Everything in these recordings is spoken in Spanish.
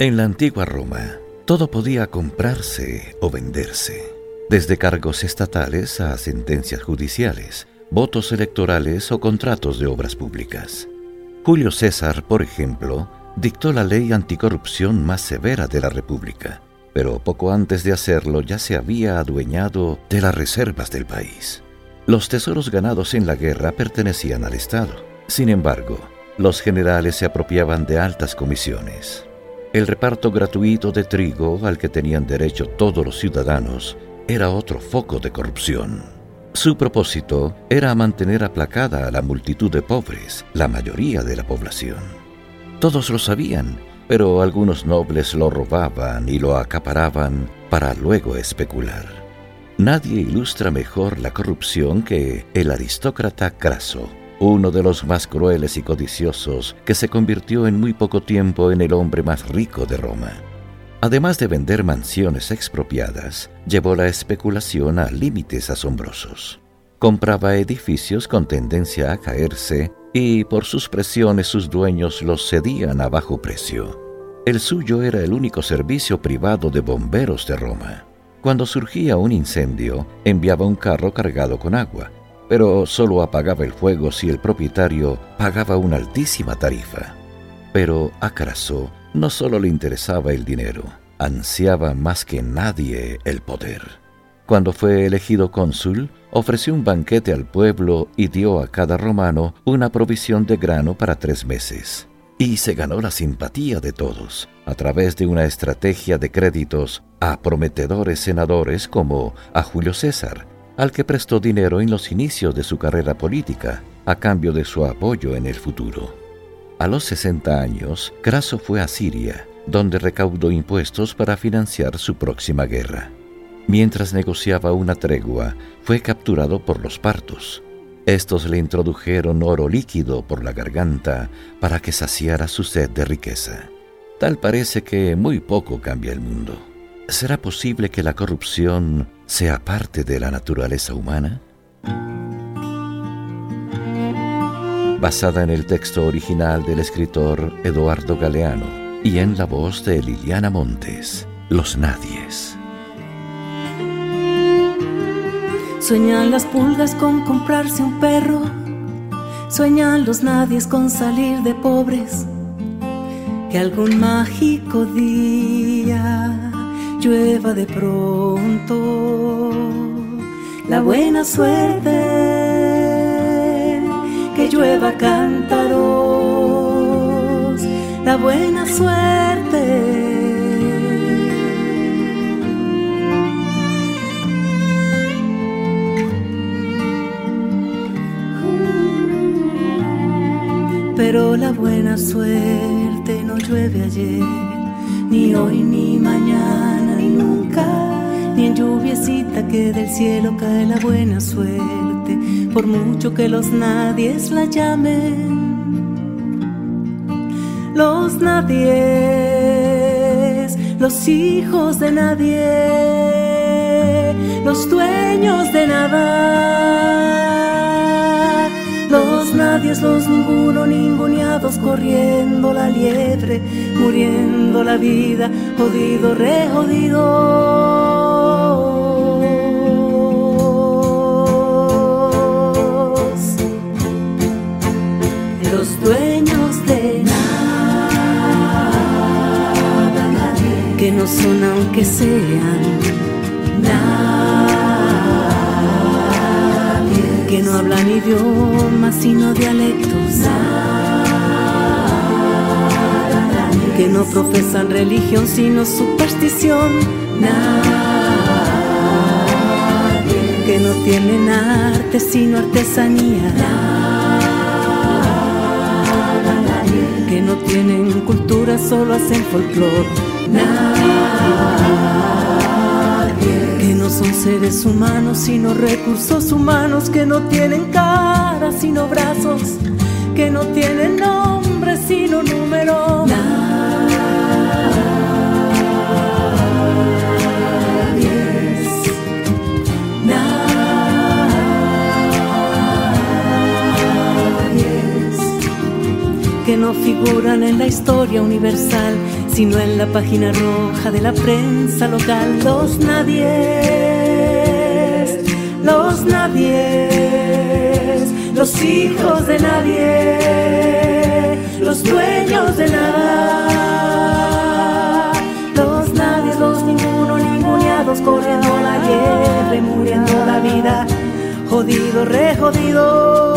En la antigua Roma, todo podía comprarse o venderse, desde cargos estatales a sentencias judiciales, votos electorales o contratos de obras públicas. Julio César, por ejemplo, dictó la ley anticorrupción más severa de la República, pero poco antes de hacerlo ya se había adueñado de las reservas del país. Los tesoros ganados en la guerra pertenecían al Estado. Sin embargo, los generales se apropiaban de altas comisiones. El reparto gratuito de trigo al que tenían derecho todos los ciudadanos era otro foco de corrupción. Su propósito era mantener aplacada a la multitud de pobres, la mayoría de la población. Todos lo sabían, pero algunos nobles lo robaban y lo acaparaban para luego especular. Nadie ilustra mejor la corrupción que el aristócrata Craso, uno de los más crueles y codiciosos, que se convirtió en muy poco tiempo en el hombre más rico de Roma. Además de vender mansiones expropiadas, llevó la especulación a límites asombrosos. Compraba edificios con tendencia a caerse y por sus presiones sus dueños los cedían a bajo precio. El suyo era el único servicio privado de bomberos de Roma. Cuando surgía un incendio, enviaba un carro cargado con agua pero solo apagaba el fuego si el propietario pagaba una altísima tarifa. Pero a Craso no solo le interesaba el dinero, ansiaba más que nadie el poder. Cuando fue elegido cónsul, ofreció un banquete al pueblo y dio a cada romano una provisión de grano para tres meses. Y se ganó la simpatía de todos a través de una estrategia de créditos a prometedores senadores como a Julio César, al que prestó dinero en los inicios de su carrera política, a cambio de su apoyo en el futuro. A los 60 años, Craso fue a Siria, donde recaudó impuestos para financiar su próxima guerra. Mientras negociaba una tregua, fue capturado por los partos. Estos le introdujeron oro líquido por la garganta para que saciara su sed de riqueza. Tal parece que muy poco cambia el mundo. ¿Será posible que la corrupción sea parte de la naturaleza humana? Basada en el texto original del escritor Eduardo Galeano y en la voz de Liliana Montes, Los Nadies. Sueñan las pulgas con comprarse un perro, sueñan los nadies con salir de pobres, que algún mágico día llueva de pronto. La buena suerte, que llueva cántaros, la buena suerte. Pero la buena suerte no llueve ayer, ni hoy ni mañana ni en lluviecita que del cielo cae la buena suerte, por mucho que los nadies la llamen. Los nadies, los hijos de nadie, los dueños de nada. Los nadies, los ninguno, ninguneados, corriendo la liebre, muriendo la vida, jodido, re jodido. Sino dialectos, que no profesan religión sino superstición, que no tienen arte sino artesanía. Que no tienen cultura, solo hacen folclore. Que no son seres humanos, sino recursos humanos, que no tienen cara, sino brazos, que no tienen nombre, sino número. que no figuran en la historia universal, sino en la página roja de la prensa local. Los nadies, los nadies, los hijos de nadie, los dueños de nada. Los nadies, los ninguno, ninguneados, corriendo la liebre, muriendo la vida, jodido, re jodido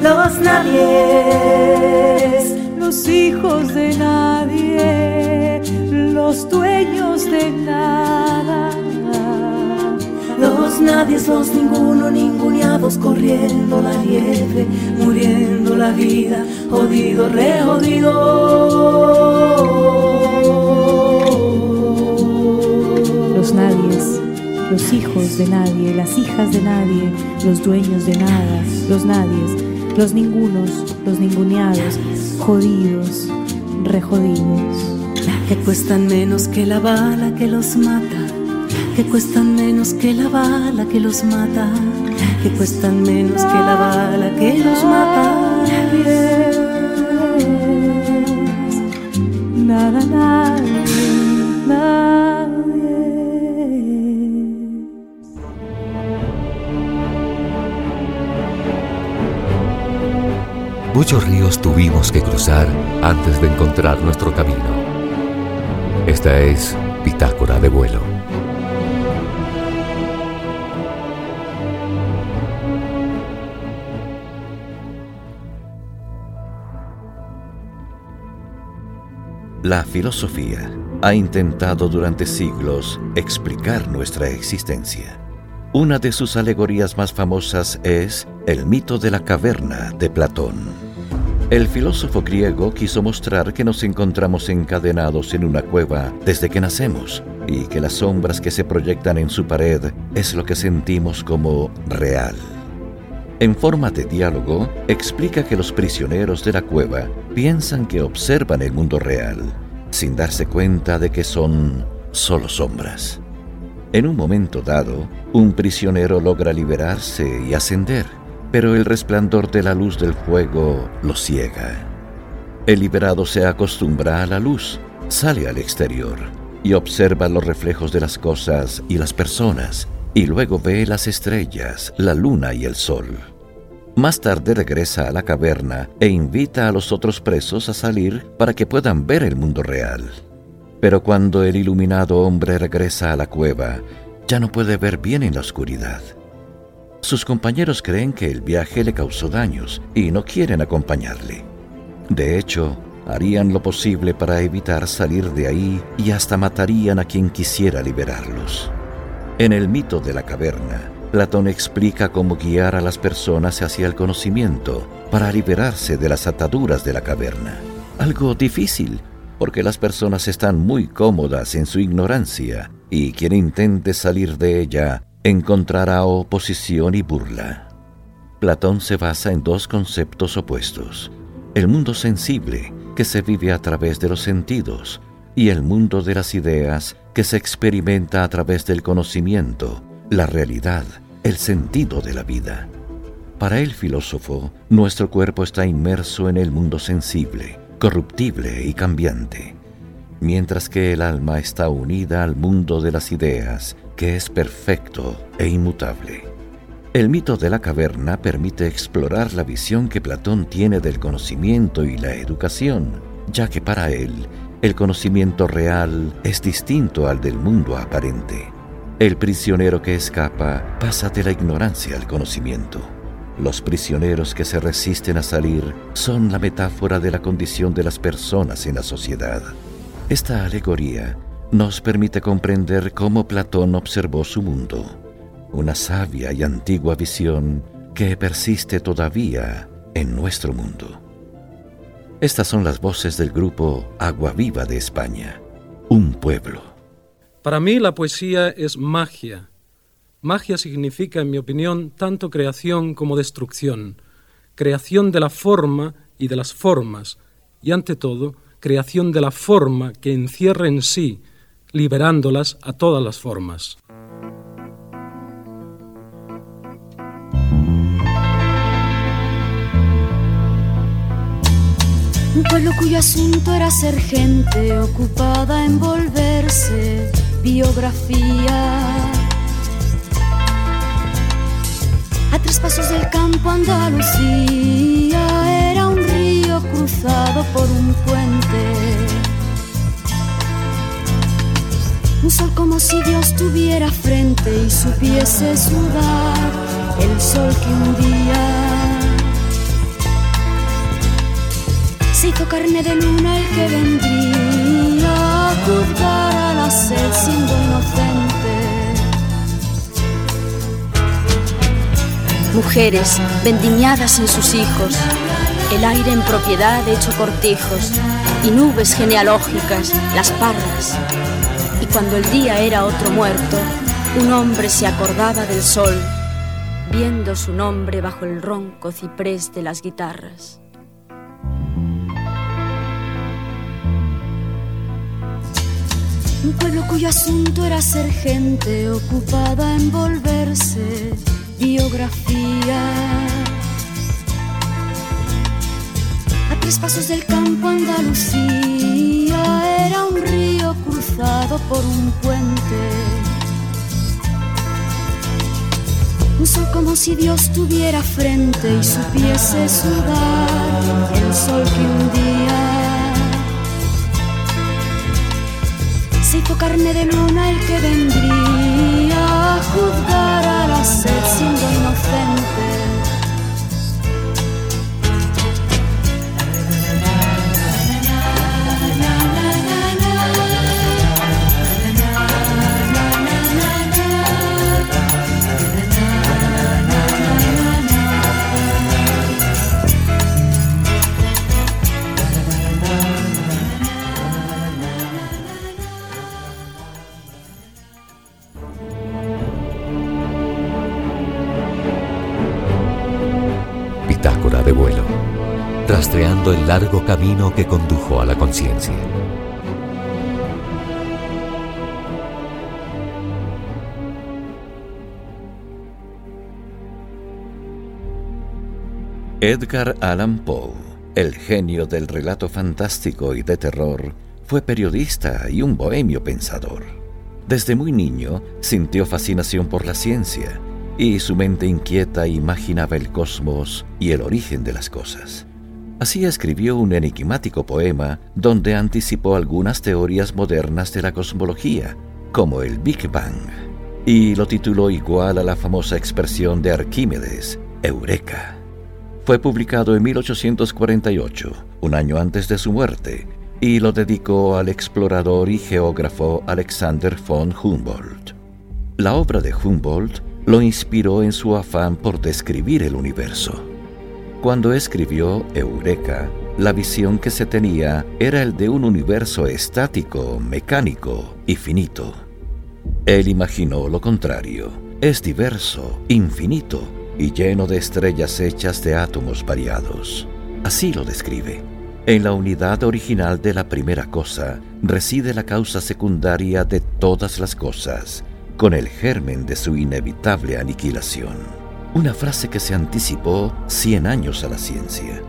los nadies, los hijos de nadie, los dueños de nada. Los nadies, los ninguno, ninguneados, corriendo la liebre, muriendo la vida, jodido, re jodido. Los nadies, los hijos de nadie, las hijas de nadie, los dueños de nada, los nadies los ningunos, los ninguneados, jodidos, rejodidos. Que cuestan menos que la bala que los mata, que cuestan menos que la bala que los mata, que cuestan menos que la bala que los mata. Nada, nada, nada. Muchos ríos tuvimos que cruzar antes de encontrar nuestro camino. Esta es Bitácora de vuelo. La filosofía ha intentado durante siglos explicar nuestra existencia. Una de sus alegorías más famosas es el mito de la caverna de Platón. El filósofo griego quiso mostrar que nos encontramos encadenados en una cueva desde que nacemos y que las sombras que se proyectan en su pared es lo que sentimos como real. En forma de diálogo, explica que los prisioneros de la cueva piensan que observan el mundo real, sin darse cuenta de que son solo sombras. En un momento dado, un prisionero logra liberarse y ascender, pero el resplandor de la luz del fuego lo ciega. El liberado se acostumbra a la luz, sale al exterior y observa los reflejos de las cosas y las personas, y luego ve las estrellas, la luna y el sol. Más tarde regresa a la caverna e invita a los otros presos a salir para que puedan ver el mundo real. Pero cuando el iluminado hombre regresa a la cueva, ya no puede ver bien en la oscuridad. Sus compañeros creen que el viaje le causó daños y no quieren acompañarle. De hecho, harían lo posible para evitar salir de ahí y hasta matarían a quien quisiera liberarlos. En el mito de la caverna, Platón explica cómo guiar a las personas hacia el conocimiento para liberarse de las ataduras de la caverna. Algo difícil, porque las personas están muy cómodas en su ignorancia y quien intente salir de ella encontrará oposición y burla. Platón se basa en dos conceptos opuestos, el mundo sensible, que se vive a través de los sentidos, y el mundo de las ideas, que se experimenta a través del conocimiento, la realidad, el sentido de la vida. Para el filósofo, nuestro cuerpo está inmerso en el mundo sensible, corruptible y cambiante, mientras que el alma está unida al mundo de las ideas, que es perfecto e inmutable. El mito de la caverna permite explorar la visión que Platón tiene del conocimiento y la educación, ya que para él el conocimiento real es distinto al del mundo aparente. El prisionero que escapa pasa de la ignorancia al conocimiento. Los prisioneros que se resisten a salir son la metáfora de la condición de las personas en la sociedad. Esta alegoría nos permite comprender cómo Platón observó su mundo, una sabia y antigua visión que persiste todavía en nuestro mundo. Estas son las voces del grupo Agua Viva de España, un pueblo. Para mí la poesía es magia. Magia significa, en mi opinión, tanto creación como destrucción. Creación de la forma y de las formas, y ante todo, creación de la forma que encierra en sí, liberándolas a todas las formas. Un pueblo cuyo asunto era ser gente ocupada en volverse biografía. A tres pasos del campo Andalucía era un río cruzado por un puente. Un sol como si Dios tuviera frente y supiese sudar el sol que un día hizo carne de luna el que vendría a a la sed siendo inocente. Mujeres vendimiadas en sus hijos, el aire en propiedad hecho cortijos y nubes genealógicas, las parras. Y cuando el día era otro muerto, un hombre se acordaba del sol, viendo su nombre bajo el ronco ciprés de las guitarras. Un pueblo cuyo asunto era ser gente ocupada en volverse biografía. A tres pasos del campo Andalucía era un río cruzado por un puente. Un sol como si Dios tuviera frente y supiese sudar el sol que un día carne de luna el que vendría a juzgar a la sed siendo inocente. Rastreando el largo camino que condujo a la conciencia. Edgar Allan Poe, el genio del relato fantástico y de terror, fue periodista y un bohemio pensador. Desde muy niño sintió fascinación por la ciencia y su mente inquieta imaginaba el cosmos y el origen de las cosas. Así escribió un enigmático poema donde anticipó algunas teorías modernas de la cosmología, como el Big Bang, y lo tituló igual a la famosa expresión de Arquímedes, Eureka. Fue publicado en 1848, un año antes de su muerte, y lo dedicó al explorador y geógrafo Alexander von Humboldt. La obra de Humboldt lo inspiró en su afán por describir el universo. Cuando escribió Eureka, la visión que se tenía era el de un universo estático, mecánico y finito. Él imaginó lo contrario. Es diverso, infinito y lleno de estrellas hechas de átomos variados. Así lo describe. En la unidad original de la primera cosa reside la causa secundaria de todas las cosas, con el germen de su inevitable aniquilación una frase que se anticipó 100 años a la ciencia.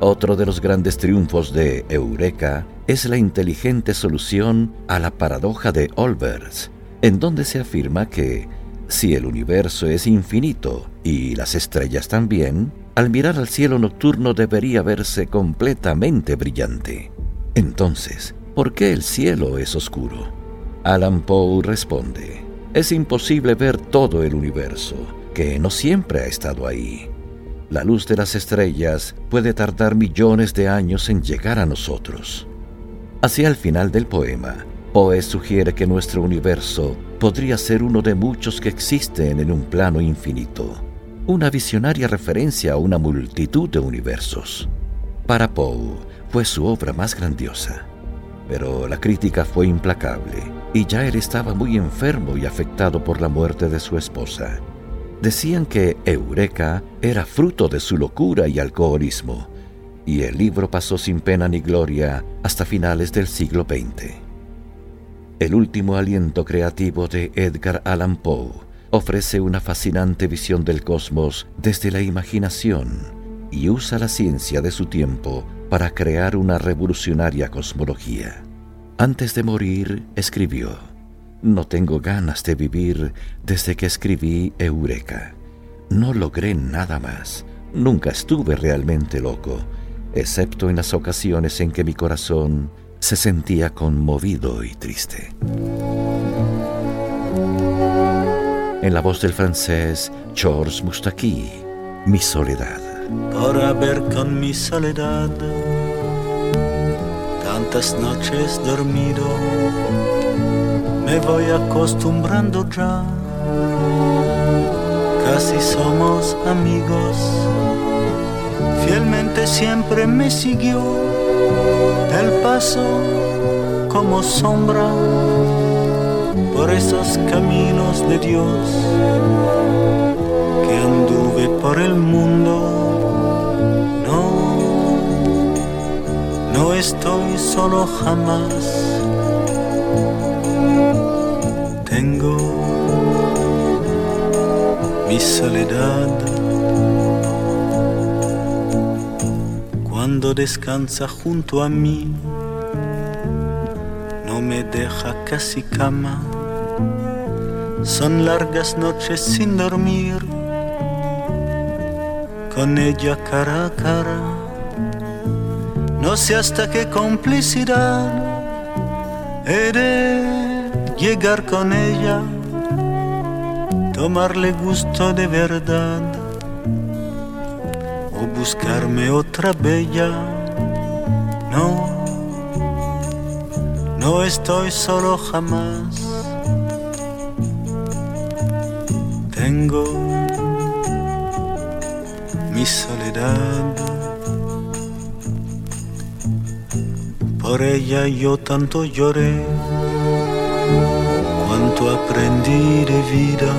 Otro de los grandes triunfos de Eureka es la inteligente solución a la paradoja de Olbers, en donde se afirma que si el universo es infinito y las estrellas también, al mirar al cielo nocturno debería verse completamente brillante. Entonces, ¿por qué el cielo es oscuro? Alan Poe responde, es imposible ver todo el universo que no siempre ha estado ahí. La luz de las estrellas puede tardar millones de años en llegar a nosotros. Hacia el final del poema, Poe sugiere que nuestro universo podría ser uno de muchos que existen en un plano infinito, una visionaria referencia a una multitud de universos. Para Poe fue su obra más grandiosa, pero la crítica fue implacable y ya él estaba muy enfermo y afectado por la muerte de su esposa. Decían que Eureka era fruto de su locura y alcoholismo, y el libro pasó sin pena ni gloria hasta finales del siglo XX. El último aliento creativo de Edgar Allan Poe ofrece una fascinante visión del cosmos desde la imaginación y usa la ciencia de su tiempo para crear una revolucionaria cosmología. Antes de morir, escribió, No tengo ganas de vivir desde que escribí Eureka. No logré nada más. Nunca estuve realmente loco, excepto en las ocasiones en que mi corazón se sentía conmovido y triste. En la voz del francés Georges Moustaki, Mi soledad. Para ver con mi soledad tantas noches dormido, me voy acostumbrando ya. Casi somos amigos, fielmente siempre me siguió el paso como sombra por esos caminos de Dios que anduve por el mundo no estoy solo jamás. Tengo mi soledad. Cuando descansa junto a mí, no me deja casi cama. Son largas noches sin dormir, con ella cara a cara no sé hasta qué complicidad de llegar con ella, tomarle gusto de verdad o buscarme otra bella. No, no estoy solo jamás. Tengo mi soledad. Por ella yo tanto lloré, cuanto aprendí de vida.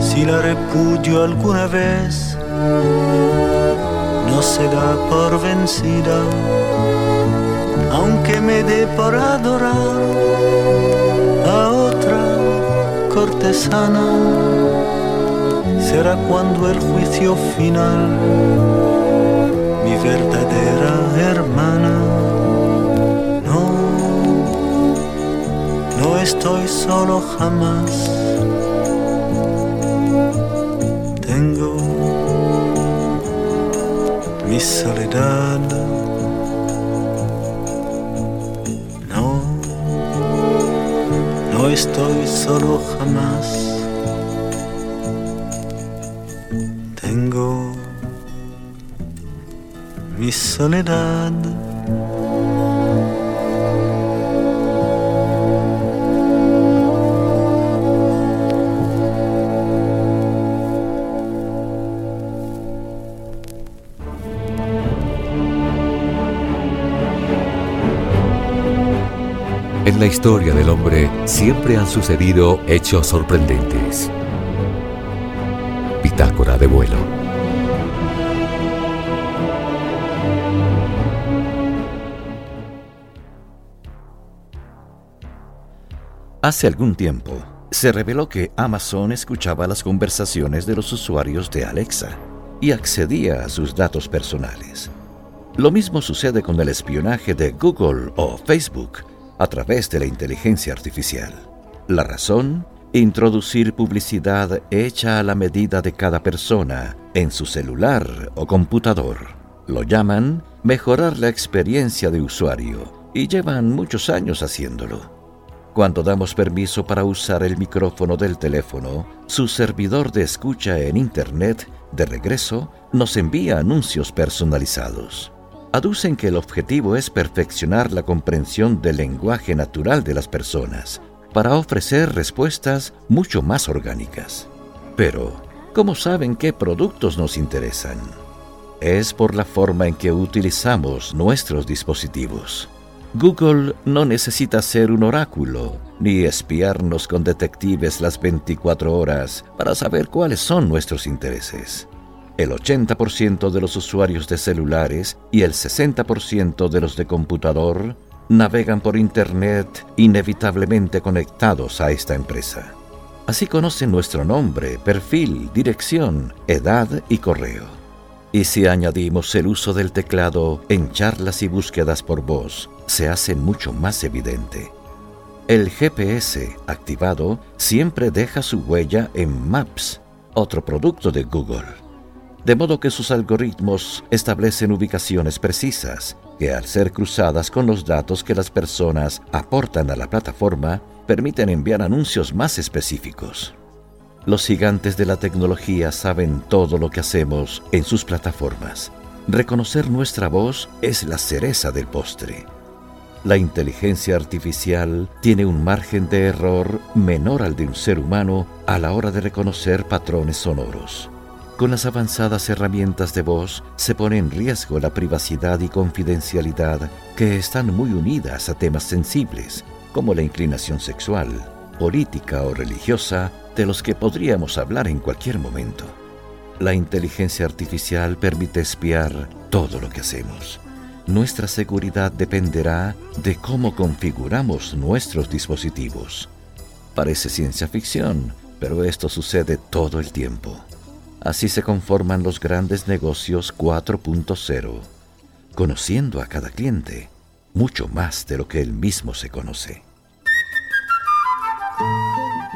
Si la repudio alguna vez, no se da por vencida, aunque me dé por adorar a otra cortesana. Será cuando el juicio final estoy solo jamás. Tengo mi soledad. No, no estoy solo jamás. soledad. En la historia del hombre siempre han sucedido hechos sorprendentes. Bitácora de vuelo. Hace algún tiempo, se reveló que Amazon escuchaba las conversaciones de los usuarios de Alexa y accedía a sus datos personales. Lo mismo sucede con el espionaje de Google o Facebook a través de la inteligencia artificial. La razón, introducir publicidad hecha a la medida de cada persona en su celular o computador. Lo llaman mejorar la experiencia de usuario y llevan muchos años haciéndolo. Cuando damos permiso para usar el micrófono del teléfono, su servidor de escucha en Internet, de regreso, nos envía anuncios personalizados. Aducen que el objetivo es perfeccionar la comprensión del lenguaje natural de las personas, para ofrecer respuestas mucho más orgánicas. Pero, ¿cómo saben qué productos nos interesan? es por la forma en que utilizamos nuestros dispositivos. Google no necesita ser un oráculo ni espiarnos con detectives las 24 horas para saber cuáles son nuestros intereses. El 80% de los usuarios de celulares y el 60% de los de computador navegan por Internet inevitablemente conectados a esta empresa. Así conocen nuestro nombre, perfil, dirección, edad y correo. Y si añadimos el uso del teclado en charlas y búsquedas por voz, se hace mucho más evidente. El GPS activado siempre deja su huella en Maps, otro producto de Google. De modo que sus algoritmos establecen ubicaciones precisas, que al ser cruzadas con los datos que las personas aportan a la plataforma, permiten enviar anuncios más específicos. Los gigantes de la tecnología saben todo lo que hacemos en sus plataformas. Reconocer nuestra voz es la cereza del postre. La inteligencia artificial tiene un margen de error menor al de un ser humano a la hora de reconocer patrones sonoros. Con las avanzadas herramientas de voz se pone en riesgo la privacidad y confidencialidad que están muy unidas a temas sensibles como la inclinación sexual, política o religiosa de los que podríamos hablar en cualquier momento. La inteligencia artificial permite espiar todo lo que hacemos. Nuestra seguridad dependerá de cómo configuramos nuestros dispositivos. Parece ciencia ficción, pero esto sucede todo el tiempo. Así se conforman los grandes negocios 4.0, conociendo a cada cliente mucho más de lo que él mismo se conoce.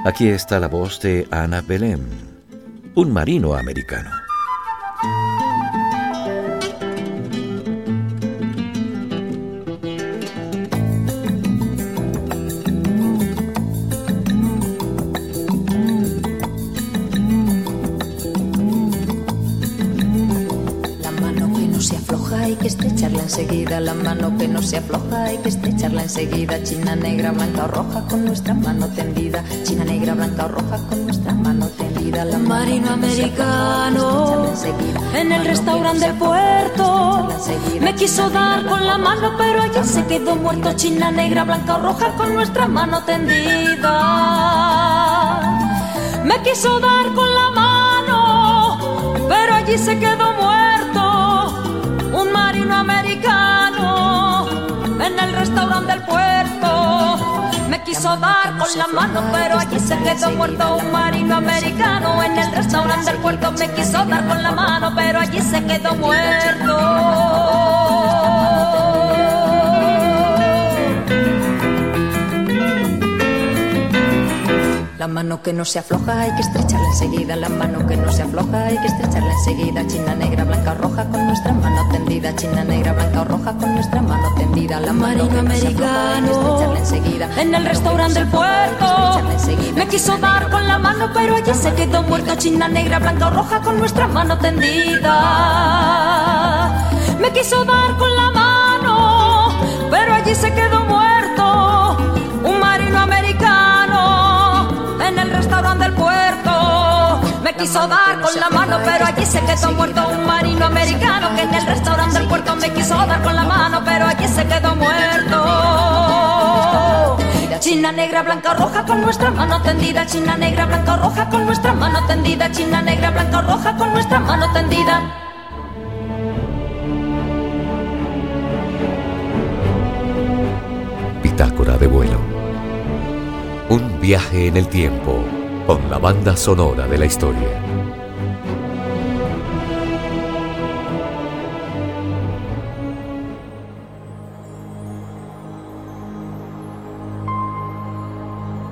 Aquí está la voz de Ana Belém, un marino americano. La mano que no se afloja, hay que estrecharla enseguida. China negra, blanca o roja con nuestra mano tendida. China negra, blanca o roja con nuestra mano tendida. La Marino americano, en el restaurante del puerto, me quiso dar con la mano, pero allí se quedó muerto. China negra, blanca o roja con nuestra mano tendida. Me quiso dar con la mano, pero allí se quedó muerto un marino americano en el restaurante del puerto. Me quiso dar con la mano, pero allí se quedó muerto un marino americano en el restaurante del puerto. Me quiso dar con la mano, pero allí se quedó muerto. La mano que no se afloja hay que estrecharla enseguida. La mano que no se afloja hay que estrecharla enseguida. China negra, blanca o roja con nuestra mano tendida. China negra, blanca o roja con nuestra mano tendida. La mano Marino americano enseguida. En el restaurante del puerto me quiso dar con la mano, pero allí se quedó muerto. China negra, blanca o roja con nuestra mano tendida. Me quiso dar con la mano, pero allí se quedó muerto. Un marino americano Me quiso dar con la mano, pero allí se quedó muerto un marino americano que en el restaurante del puerto me quiso dar con la mano, pero allí se quedó muerto. China negra, blanca roja con nuestra mano tendida. China negra, blanca roja con nuestra mano tendida. China negra, blanca roja con nuestra mano tendida. Bitácora de vuelo. Un viaje en el tiempo con la banda sonora de la historia.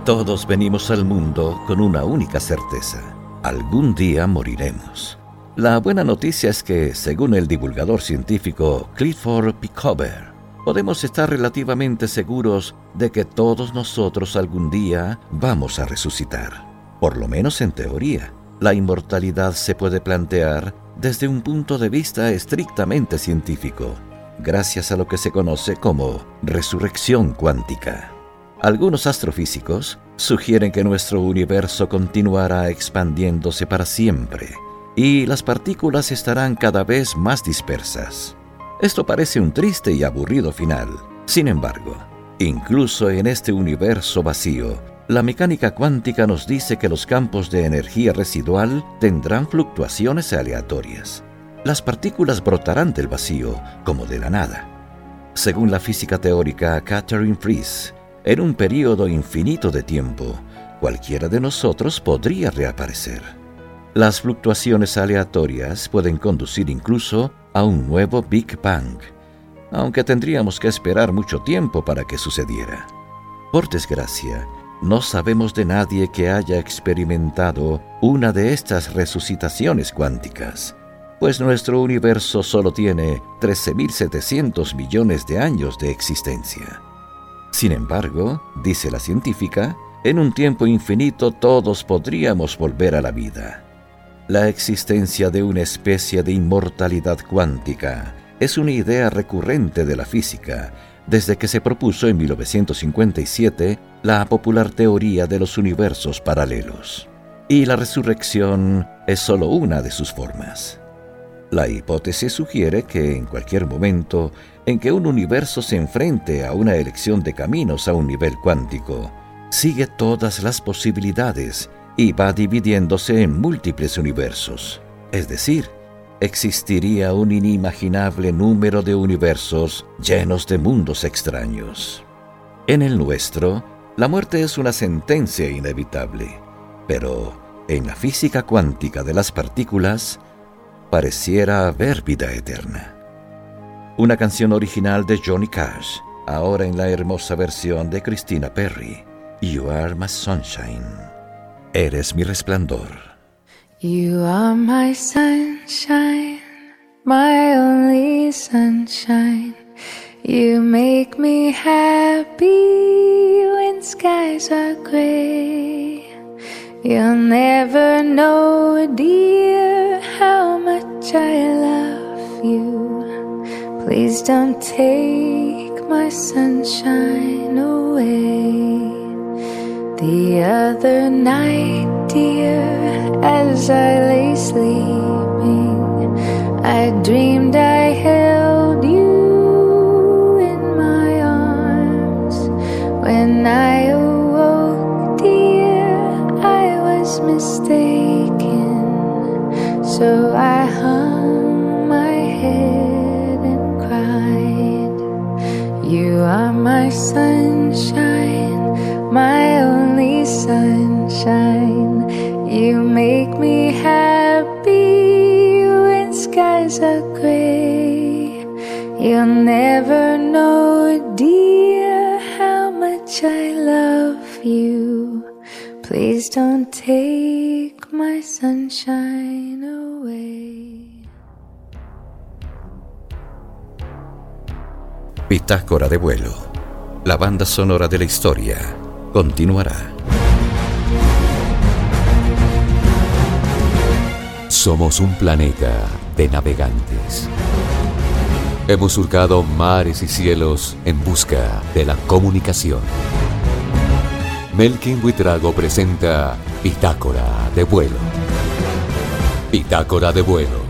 Todos venimos al mundo con una única certeza. Algún día moriremos. La buena noticia es que, según el divulgador científico Clifford Pickover, podemos estar relativamente seguros de que todos nosotros algún día vamos a resucitar por lo menos en teoría. La inmortalidad se puede plantear desde un punto de vista estrictamente científico, gracias a lo que se conoce como resurrección cuántica. Algunos astrofísicos sugieren que nuestro universo continuará expandiéndose para siempre, y las partículas estarán cada vez más dispersas. Esto parece un triste y aburrido final. Sin embargo, incluso en este universo vacío, la mecánica cuántica nos dice que los campos de energía residual tendrán fluctuaciones aleatorias. Las partículas brotarán del vacío como de la nada. Según la física teórica Catherine Fries, en un periodo infinito de tiempo, cualquiera de nosotros podría reaparecer. Las fluctuaciones aleatorias pueden conducir incluso a un nuevo Big Bang, aunque tendríamos que esperar mucho tiempo para que sucediera. Por desgracia, no sabemos de nadie que haya experimentado una de estas resucitaciones cuánticas, pues nuestro universo solo tiene 13.700 millones de años de existencia. Sin embargo, dice la científica, en un tiempo infinito todos podríamos volver a la vida. La existencia de una especie de inmortalidad cuántica es una idea recurrente de la física desde que se propuso en 1957 la popular teoría de los universos paralelos. Y la resurrección es solo una de sus formas. La hipótesis sugiere que en cualquier momento en que un universo se enfrente a una elección de caminos a un nivel cuántico, sigue todas las posibilidades y va dividiéndose en múltiples universos. Es decir, existiría un inimaginable número de universos llenos de mundos extraños. En el nuestro, la muerte es una sentencia inevitable, pero en la física cuántica de las partículas pareciera haber vida eterna. Una canción original de Johnny Cash, ahora en la hermosa versión de Christina Perry, You Are My Sunshine. Eres mi resplandor. You are my sunshine, my only sunshine. You make me happy skies are gray. You'll never know, dear, how much I love you. Please don't take my sunshine away. The other night, dear, as I lay sleeping, I dreamed I held When I awoke, dear, I was mistaken. So I hung my head and cried. You are my sunshine, my only sunshine. You make me happy when skies are gray. You'll never you. Please don't take my sunshine away. Bitácora de vuelo. La banda sonora de la historia continuará. Somos un planeta de navegantes. Hemos surcado mares y cielos en busca de la comunicación. Melkin Buitrago presenta Bitácora de vuelo. Bitácora de vuelo.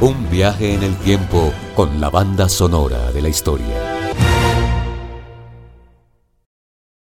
Un viaje en el tiempo con la banda sonora de la historia.